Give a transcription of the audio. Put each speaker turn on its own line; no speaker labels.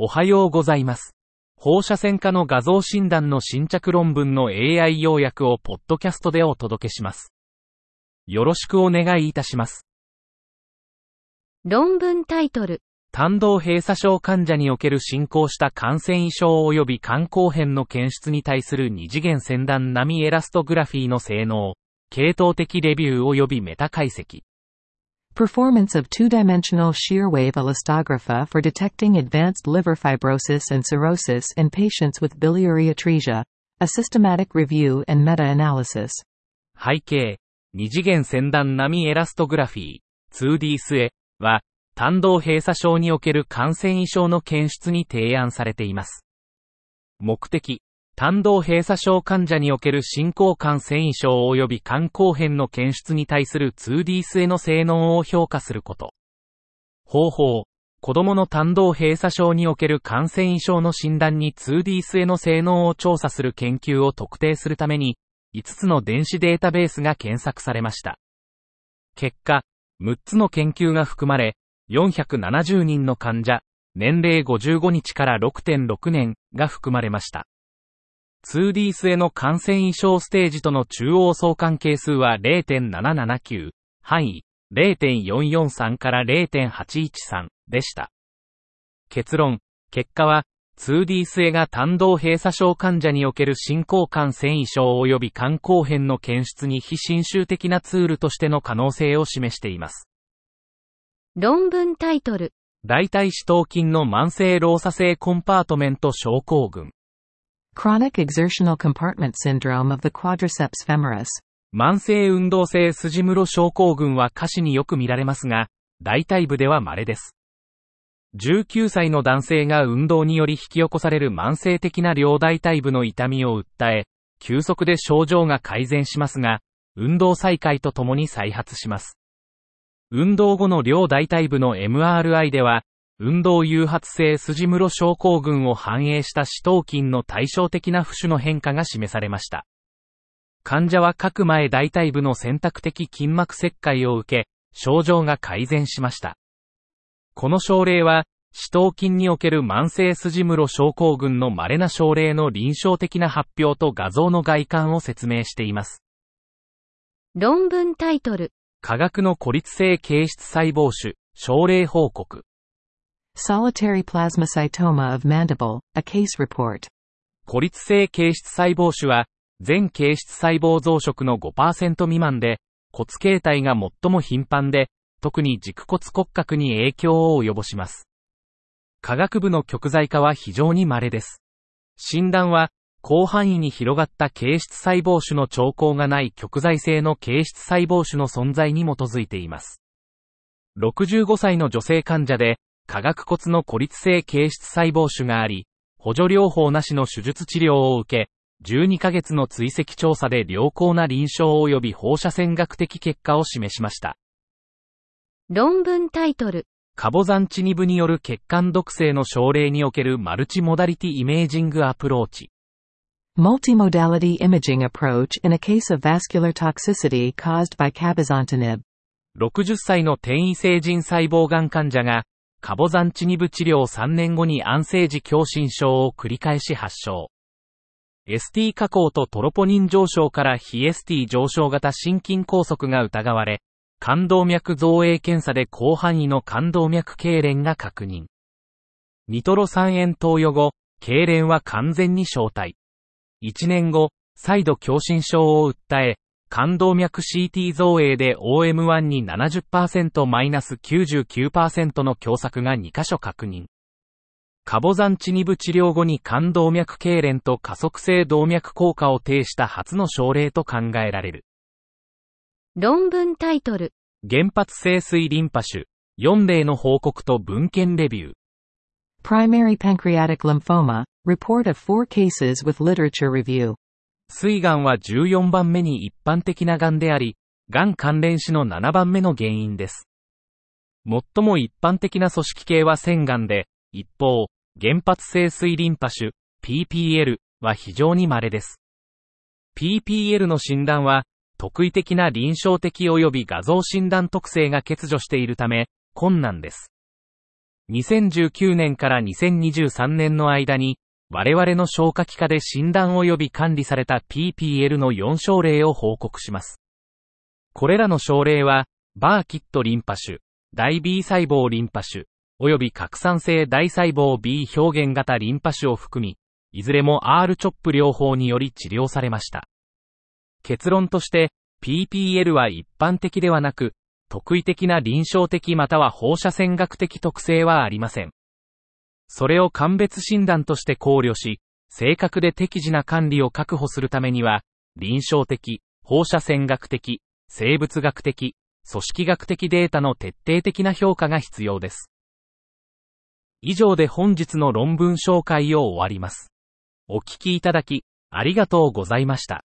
おはようございます。放射線科の画像診断の新着論文の AI 要約をポッドキャストでお届けします。よろしくお願いいたします。
論文タイトル、
胆道閉鎖症患者における進行した感染異常及び肝硬変の検出に対する二次元先端並エラストグラフィーの性能、系統的レビュー及びメタ解析。
Performance of two-dimensional shear-wave elastographa for detecting advanced liver fibrosis and cirrhosis in patients with biliary atresia, a systematic review and meta-analysis.
背景、二次元先端並エラストグラフィー、2D 末は、胆道閉鎖症における感染異常の検出に提案されています。目的、胆道閉鎖症患者における進行感染異常及び肝硬変の検出に対する 2D 末の性能を評価すること。方法、子供の胆道閉鎖症における感染異常の診断に 2D 末の性能を調査する研究を特定するために、5つの電子データベースが検索されました。結果、6つの研究が含まれ、470人の患者、年齢55日から6.6年が含まれました。2D 末の感染異常ステージとの中央相関係数は0.779、範囲0.443から0.813でした。結論、結果は、2D 末が胆道閉鎖症患者における進行感染異常及び肝硬変の検出に非侵襲的なツールとしての可能性を示しています。
論文タイトル、
大腿四頭筋の慢性労作性コンパートメント症候群。
Chronic exertional compartment syndrome of the quadriceps femoris.
慢性運動性筋室症候群は下肢によく見られますが、大腿部では稀です。19歳の男性が運動により引き起こされる慢性的な両大腿部の痛みを訴え、急速で症状が改善しますが、運動再開とともに再発します。運動後の両大腿部の MRI では、運動誘発性筋室症候群を反映した四頭筋の対照的な浮腫の変化が示されました。患者は各前大腿部の選択的筋膜切開を受け、症状が改善しました。この症例は、四頭筋における慢性筋室症候群の稀な症例の臨床的な発表と画像の外観を説明しています。
論文タイトル、
科学の孤立性形質細胞種、症例報告。
Solitary plasmacytoma of mandible, a case report.
孤立性形質細胞種は、全形質細胞増殖の5%未満で、骨形態が最も頻繁で、特に軸骨骨格に影響を及ぼします。科学部の極材化は非常に稀です。診断は、広範囲に広がった形質細胞種の兆候がない極材性の形質細胞種の存在に基づいています。65歳の女性患者で、化学骨の孤立性形質細胞種があり、補助療法なしの手術治療を受け、12ヶ月の追跡調査で良好な臨床及び放射線学的結果を示しました。
論文タイトル、
カボザンチニブによる血管毒性の症例におけるマルチモダリティイメージングアプローチ。
Multimodality imaging approach in a case of vascular toxicity caused by cabozantinib.
60歳の転移性腎細胞がん患者が、カボザンチニブ治療3年後に安静時狭心症を繰り返し発症。ST 加工とトロポニン上昇から非 ST 上昇型心筋梗塞が疑われ、冠動脈造影検査で広範囲の冠動脈痙攣が確認。ニトロ酸塩投与後、痙攣は完全に消退。1年後、再度狭心症を訴え、冠動脈 CT 造影で OM1 に 70%-99% の狭窄が2箇所確認。カボザンチニブ治療後に冠動脈痙攣と加速性動脈硬化を呈した初の症例と考えられる。
論文タイトル、
原発性水リンパ種、4例の報告と文献レビュー。
Primary pancreatic lymphoma, report of four cases with literature review.
水癌は14番目に一般的な癌であり、癌関連死の7番目の原因です。最も一般的な組織系は腺癌で、一方、原発性水リンパ種、PPL は非常に稀です。PPL の診断は、特異的な臨床的及び画像診断特性が欠如しているため、困難です。2019年から2023年の間に、我々の消化器科で診断及び管理された PPL の4症例を報告します。これらの症例は、バーキットリンパ種、大 B 細胞リンパ種、及び拡散性大細胞 B 表現型リンパ種を含み、いずれも R チョップ療法により治療されました。結論として、PPL は一般的ではなく、特異的な臨床的または放射線学的特性はありません。それを鑑別診断として考慮し、正確で適時な管理を確保するためには、臨床的、放射線学的、生物学的、組織学的データの徹底的な評価が必要です。以上で本日の論文紹介を終わります。お聞きいただき、ありがとうございました。